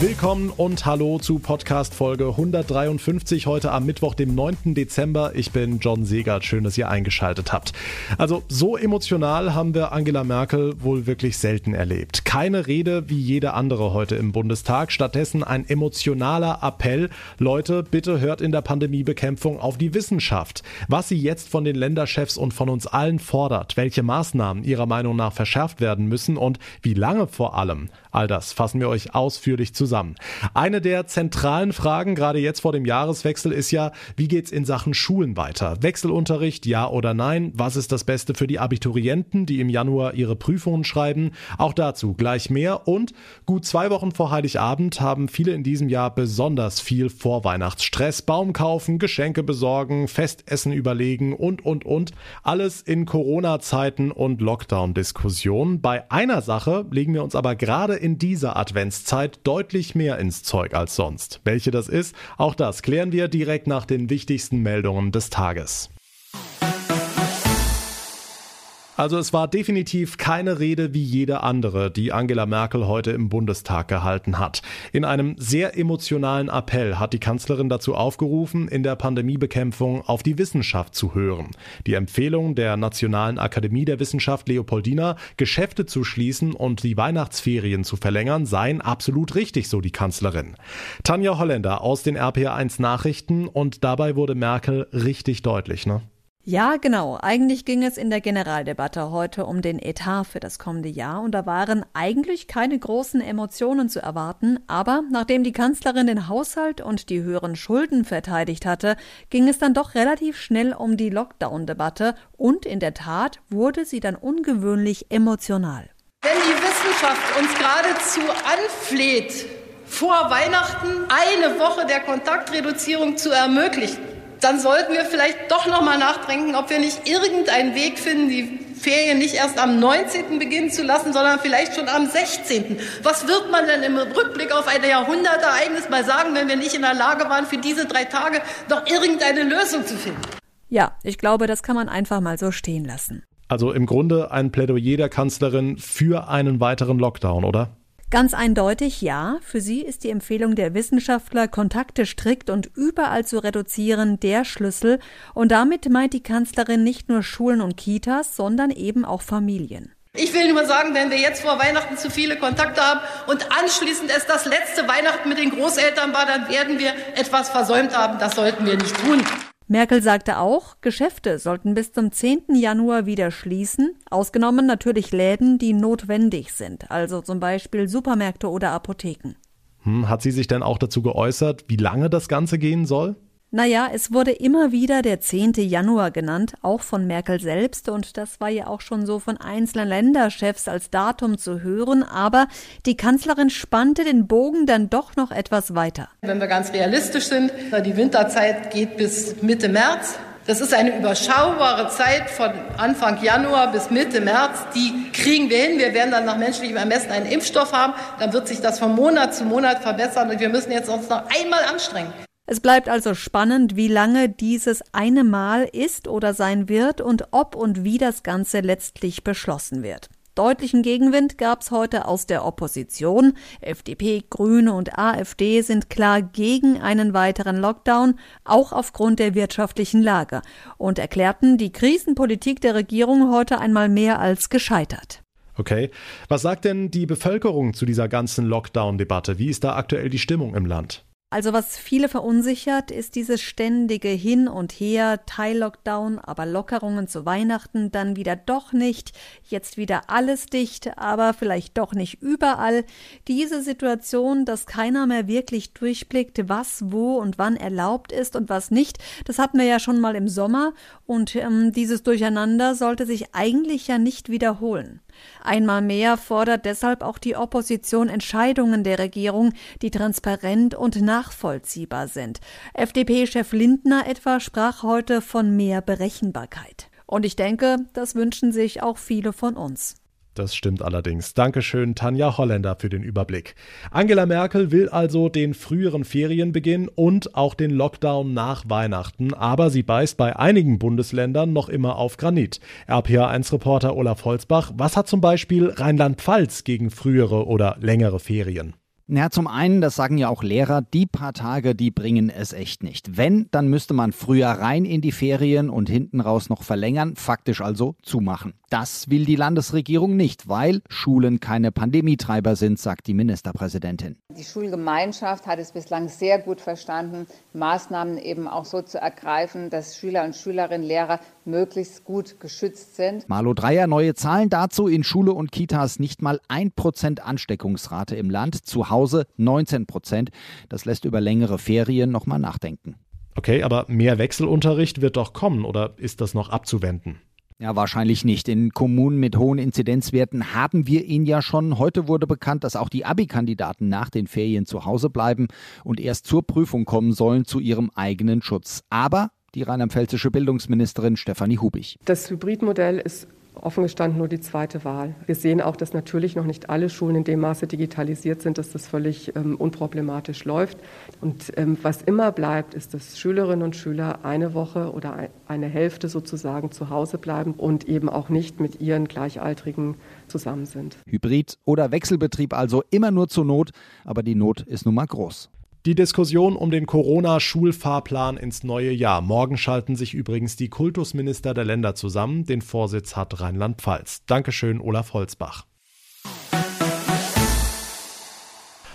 Willkommen und hallo zu Podcast Folge 153 heute am Mittwoch, dem 9. Dezember. Ich bin John Segert. Schön, dass ihr eingeschaltet habt. Also, so emotional haben wir Angela Merkel wohl wirklich selten erlebt. Keine Rede wie jede andere heute im Bundestag. Stattdessen ein emotionaler Appell. Leute, bitte hört in der Pandemiebekämpfung auf die Wissenschaft. Was sie jetzt von den Länderchefs und von uns allen fordert, welche Maßnahmen ihrer Meinung nach verschärft werden müssen und wie lange vor allem. All das fassen wir euch ausführlich zusammen. Eine der zentralen Fragen gerade jetzt vor dem Jahreswechsel ist ja, wie geht's in Sachen Schulen weiter? Wechselunterricht, ja oder nein? Was ist das Beste für die Abiturienten, die im Januar ihre Prüfungen schreiben? Auch dazu gleich mehr und gut zwei Wochen vor Heiligabend haben viele in diesem Jahr besonders viel Vorweihnachtsstress. Baum kaufen, Geschenke besorgen, Festessen überlegen und, und, und. Alles in Corona-Zeiten und Lockdown-Diskussionen. Bei einer Sache legen wir uns aber gerade in dieser Adventszeit deutlich mehr ins Zeug als sonst. Welche das ist, auch das klären wir direkt nach den wichtigsten Meldungen des Tages. Also es war definitiv keine Rede wie jede andere, die Angela Merkel heute im Bundestag gehalten hat. In einem sehr emotionalen Appell hat die Kanzlerin dazu aufgerufen, in der Pandemiebekämpfung auf die Wissenschaft zu hören. Die Empfehlung der Nationalen Akademie der Wissenschaft Leopoldina, Geschäfte zu schließen und die Weihnachtsferien zu verlängern, seien absolut richtig, so die Kanzlerin. Tanja Holländer aus den RPA1 Nachrichten und dabei wurde Merkel richtig deutlich, ne? Ja, genau. Eigentlich ging es in der Generaldebatte heute um den Etat für das kommende Jahr und da waren eigentlich keine großen Emotionen zu erwarten, aber nachdem die Kanzlerin den Haushalt und die höheren Schulden verteidigt hatte, ging es dann doch relativ schnell um die Lockdown-Debatte und in der Tat wurde sie dann ungewöhnlich emotional. Wenn die Wissenschaft uns geradezu anfleht, vor Weihnachten eine Woche der Kontaktreduzierung zu ermöglichen, dann sollten wir vielleicht doch noch mal nachdenken, ob wir nicht irgendeinen Weg finden, die Ferien nicht erst am 19. beginnen zu lassen, sondern vielleicht schon am 16. Was wird man denn im Rückblick auf ein Jahrhundertereignis mal sagen, wenn wir nicht in der Lage waren, für diese drei Tage noch irgendeine Lösung zu finden? Ja, ich glaube, das kann man einfach mal so stehen lassen. Also im Grunde ein Plädoyer der Kanzlerin für einen weiteren Lockdown, oder? Ganz eindeutig ja. Für sie ist die Empfehlung der Wissenschaftler, Kontakte strikt und überall zu reduzieren, der Schlüssel. Und damit meint die Kanzlerin nicht nur Schulen und Kitas, sondern eben auch Familien. Ich will nur sagen, wenn wir jetzt vor Weihnachten zu viele Kontakte haben und anschließend es das letzte Weihnachten mit den Großeltern war, dann werden wir etwas versäumt haben. Das sollten wir nicht tun. Merkel sagte auch, Geschäfte sollten bis zum 10. Januar wieder schließen, ausgenommen natürlich Läden, die notwendig sind, also zum Beispiel Supermärkte oder Apotheken. Hm, hat sie sich denn auch dazu geäußert, wie lange das Ganze gehen soll? Naja, es wurde immer wieder der 10. Januar genannt, auch von Merkel selbst, und das war ja auch schon so von einzelnen Länderchefs als Datum zu hören, aber die Kanzlerin spannte den Bogen dann doch noch etwas weiter. Wenn wir ganz realistisch sind, die Winterzeit geht bis Mitte März. Das ist eine überschaubare Zeit von Anfang Januar bis Mitte März. Die kriegen wir hin. Wir werden dann nach menschlichem Ermessen einen Impfstoff haben. Dann wird sich das von Monat zu Monat verbessern und wir müssen jetzt uns noch einmal anstrengen. Es bleibt also spannend, wie lange dieses eine Mal ist oder sein wird und ob und wie das Ganze letztlich beschlossen wird. Deutlichen Gegenwind gab es heute aus der Opposition. FDP, Grüne und AfD sind klar gegen einen weiteren Lockdown, auch aufgrund der wirtschaftlichen Lage, und erklärten die Krisenpolitik der Regierung heute einmal mehr als gescheitert. Okay. Was sagt denn die Bevölkerung zu dieser ganzen Lockdown-Debatte? Wie ist da aktuell die Stimmung im Land? Also was viele verunsichert, ist dieses ständige Hin und Her, Teil-Lockdown, aber Lockerungen zu Weihnachten, dann wieder doch nicht, jetzt wieder alles dicht, aber vielleicht doch nicht überall. Diese Situation, dass keiner mehr wirklich durchblickt, was, wo und wann erlaubt ist und was nicht, das hatten wir ja schon mal im Sommer und ähm, dieses Durcheinander sollte sich eigentlich ja nicht wiederholen. Einmal mehr fordert deshalb auch die Opposition Entscheidungen der Regierung, die transparent und nachvollziehbar sind. FDP-Chef Lindner etwa sprach heute von mehr Berechenbarkeit. Und ich denke, das wünschen sich auch viele von uns. Das stimmt allerdings. Dankeschön, Tanja Holländer, für den Überblick. Angela Merkel will also den früheren Ferienbeginn und auch den Lockdown nach Weihnachten, aber sie beißt bei einigen Bundesländern noch immer auf Granit. RPA1-Reporter Olaf Holzbach, was hat zum Beispiel Rheinland-Pfalz gegen frühere oder längere Ferien? Ja, zum einen, das sagen ja auch Lehrer, die paar Tage, die bringen es echt nicht. Wenn, dann müsste man früher rein in die Ferien und hinten raus noch verlängern, faktisch also zumachen. Das will die Landesregierung nicht, weil Schulen keine Pandemietreiber sind, sagt die Ministerpräsidentin. Die Schulgemeinschaft hat es bislang sehr gut verstanden, Maßnahmen eben auch so zu ergreifen, dass Schüler und Schülerinnen, Lehrer möglichst gut geschützt sind. Malo Dreier, neue Zahlen dazu. In Schule und Kitas nicht mal ein Prozent Ansteckungsrate im Land, zu Hause 19 Prozent. Das lässt über längere Ferien nochmal nachdenken. Okay, aber mehr Wechselunterricht wird doch kommen oder ist das noch abzuwenden? Ja, wahrscheinlich nicht. In Kommunen mit hohen Inzidenzwerten haben wir ihn ja schon. Heute wurde bekannt, dass auch die Abi-Kandidaten nach den Ferien zu Hause bleiben und erst zur Prüfung kommen sollen zu ihrem eigenen Schutz. Aber die rheinland-pfälzische Bildungsministerin Stefanie Hubig. Das Hybridmodell ist offen gestanden nur die zweite Wahl. Wir sehen auch, dass natürlich noch nicht alle Schulen in dem Maße digitalisiert sind, dass das völlig ähm, unproblematisch läuft. Und ähm, was immer bleibt, ist, dass Schülerinnen und Schüler eine Woche oder eine Hälfte sozusagen zu Hause bleiben und eben auch nicht mit ihren Gleichaltrigen zusammen sind. Hybrid oder Wechselbetrieb also immer nur zur Not, aber die Not ist nun mal groß. Die Diskussion um den Corona-Schulfahrplan ins neue Jahr. Morgen schalten sich übrigens die Kultusminister der Länder zusammen. Den Vorsitz hat Rheinland-Pfalz. Dankeschön, Olaf Holzbach.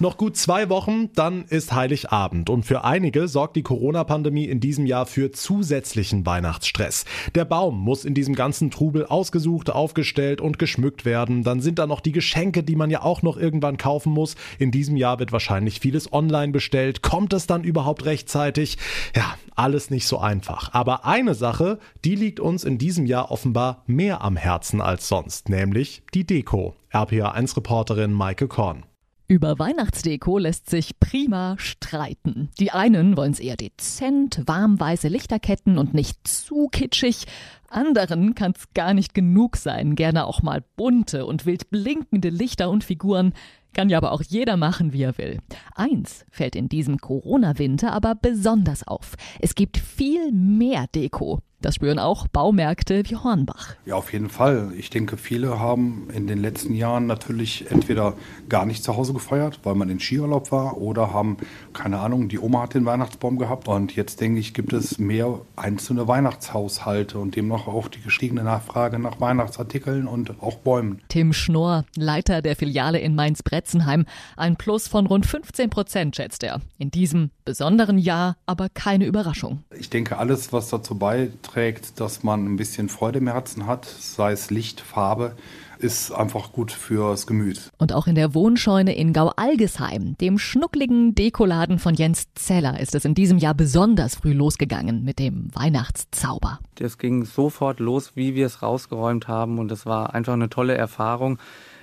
Noch gut zwei Wochen, dann ist Heiligabend. Und für einige sorgt die Corona-Pandemie in diesem Jahr für zusätzlichen Weihnachtsstress. Der Baum muss in diesem ganzen Trubel ausgesucht, aufgestellt und geschmückt werden. Dann sind da noch die Geschenke, die man ja auch noch irgendwann kaufen muss. In diesem Jahr wird wahrscheinlich vieles online bestellt. Kommt es dann überhaupt rechtzeitig? Ja, alles nicht so einfach. Aber eine Sache, die liegt uns in diesem Jahr offenbar mehr am Herzen als sonst, nämlich die Deko. RPA1-Reporterin Maike Korn. Über Weihnachtsdeko lässt sich prima streiten. Die einen wollen es eher dezent, warmweiße Lichterketten und nicht zu kitschig. Anderen kann es gar nicht genug sein, gerne auch mal bunte und wild blinkende Lichter und Figuren. Kann ja aber auch jeder machen, wie er will. Eins fällt in diesem Corona-Winter aber besonders auf. Es gibt viel mehr Deko. Das spüren auch Baumärkte wie Hornbach. Ja, auf jeden Fall. Ich denke, viele haben in den letzten Jahren natürlich entweder gar nicht zu Hause gefeiert, weil man in Skiurlaub war, oder haben, keine Ahnung, die Oma hat den Weihnachtsbaum gehabt. Und jetzt denke ich, gibt es mehr einzelne Weihnachtshaushalte und demnach auch die gestiegene Nachfrage nach Weihnachtsartikeln und auch Bäumen. Tim Schnorr, Leiter der Filiale in Mainz-Bretzenheim, ein Plus von rund 15 Prozent schätzt er. In diesem besonderen Jahr aber keine Überraschung. Ich denke, alles, was dazu beiträgt, beiträgt, dass man ein bisschen Freude im Herzen hat, sei es Licht, Farbe, ist einfach gut fürs Gemüt. Und auch in der Wohnscheune in Gau-Algesheim, dem schnuckligen Dekoladen von Jens Zeller, ist es in diesem Jahr besonders früh losgegangen mit dem Weihnachtszauber. Das ging sofort los, wie wir es rausgeräumt haben und es war einfach eine tolle Erfahrung.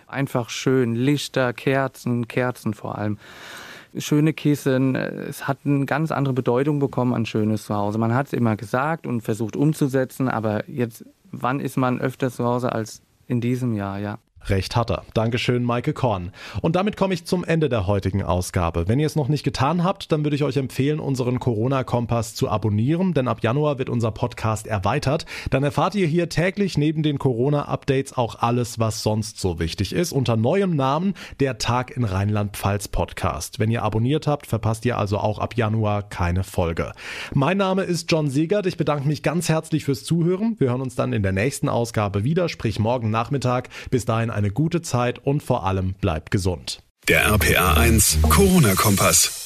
Einfach schön, Lichter, Kerzen, Kerzen vor allem schöne Kissen. Es hat eine ganz andere Bedeutung bekommen an schönes Zuhause. Man hat es immer gesagt und versucht umzusetzen, aber jetzt, wann ist man öfter zu Hause als in diesem Jahr, ja? Recht hat er. Dankeschön, Maike Korn. Und damit komme ich zum Ende der heutigen Ausgabe. Wenn ihr es noch nicht getan habt, dann würde ich euch empfehlen, unseren Corona-Kompass zu abonnieren, denn ab Januar wird unser Podcast erweitert. Dann erfahrt ihr hier täglich neben den Corona-Updates auch alles, was sonst so wichtig ist. Unter neuem Namen der Tag in Rheinland-Pfalz Podcast. Wenn ihr abonniert habt, verpasst ihr also auch ab Januar keine Folge. Mein Name ist John Segert. Ich bedanke mich ganz herzlich fürs Zuhören. Wir hören uns dann in der nächsten Ausgabe wieder, sprich morgen Nachmittag. Bis dahin eine gute Zeit und vor allem bleibt gesund. Der RPA 1 Corona-Kompass.